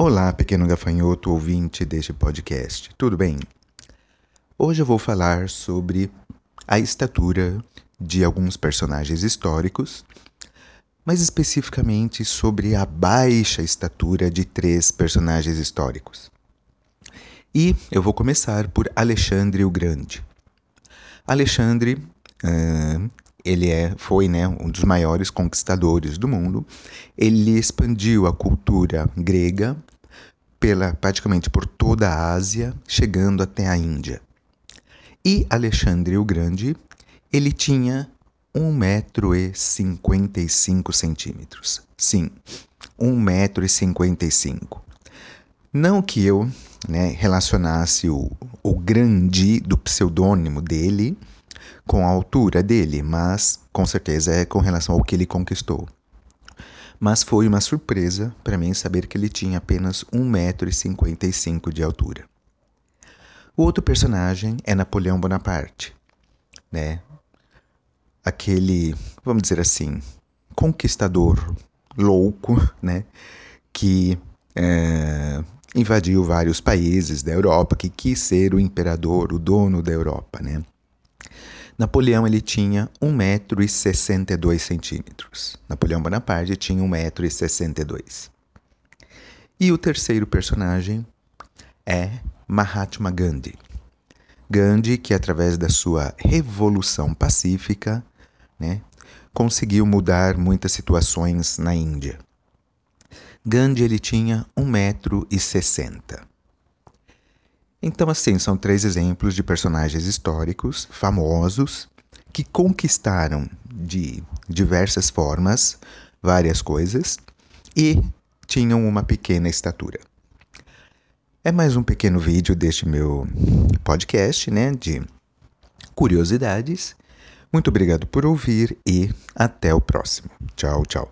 Olá, pequeno gafanhoto ouvinte deste podcast, tudo bem? Hoje eu vou falar sobre a estatura de alguns personagens históricos, mas especificamente sobre a baixa estatura de três personagens históricos. E eu vou começar por Alexandre o Grande. Alexandre, uh, ele é, foi né, um dos maiores conquistadores do mundo. Ele expandiu a cultura grega pela praticamente por toda a Ásia, chegando até a Índia. E Alexandre o Grande, ele tinha 1,55m. Sim, 1,55m. Não que eu né, relacionasse o, o grande do pseudônimo dele com a altura dele, mas com certeza é com relação ao que ele conquistou. Mas foi uma surpresa para mim saber que ele tinha apenas 1,55m de altura. O outro personagem é Napoleão Bonaparte, né? Aquele, vamos dizer assim, conquistador louco, né? Que é, invadiu vários países da Europa, que quis ser o imperador, o dono da Europa, né? Napoleão ele tinha 1,62m. Napoleão Bonaparte tinha 1,62m. E o terceiro personagem é Mahatma Gandhi. Gandhi, que através da sua revolução pacífica, né, conseguiu mudar muitas situações na Índia. Gandhi ele tinha 1,60m. Então, assim, são três exemplos de personagens históricos famosos que conquistaram de diversas formas várias coisas e tinham uma pequena estatura. É mais um pequeno vídeo deste meu podcast, né, de curiosidades. Muito obrigado por ouvir e até o próximo. Tchau, tchau.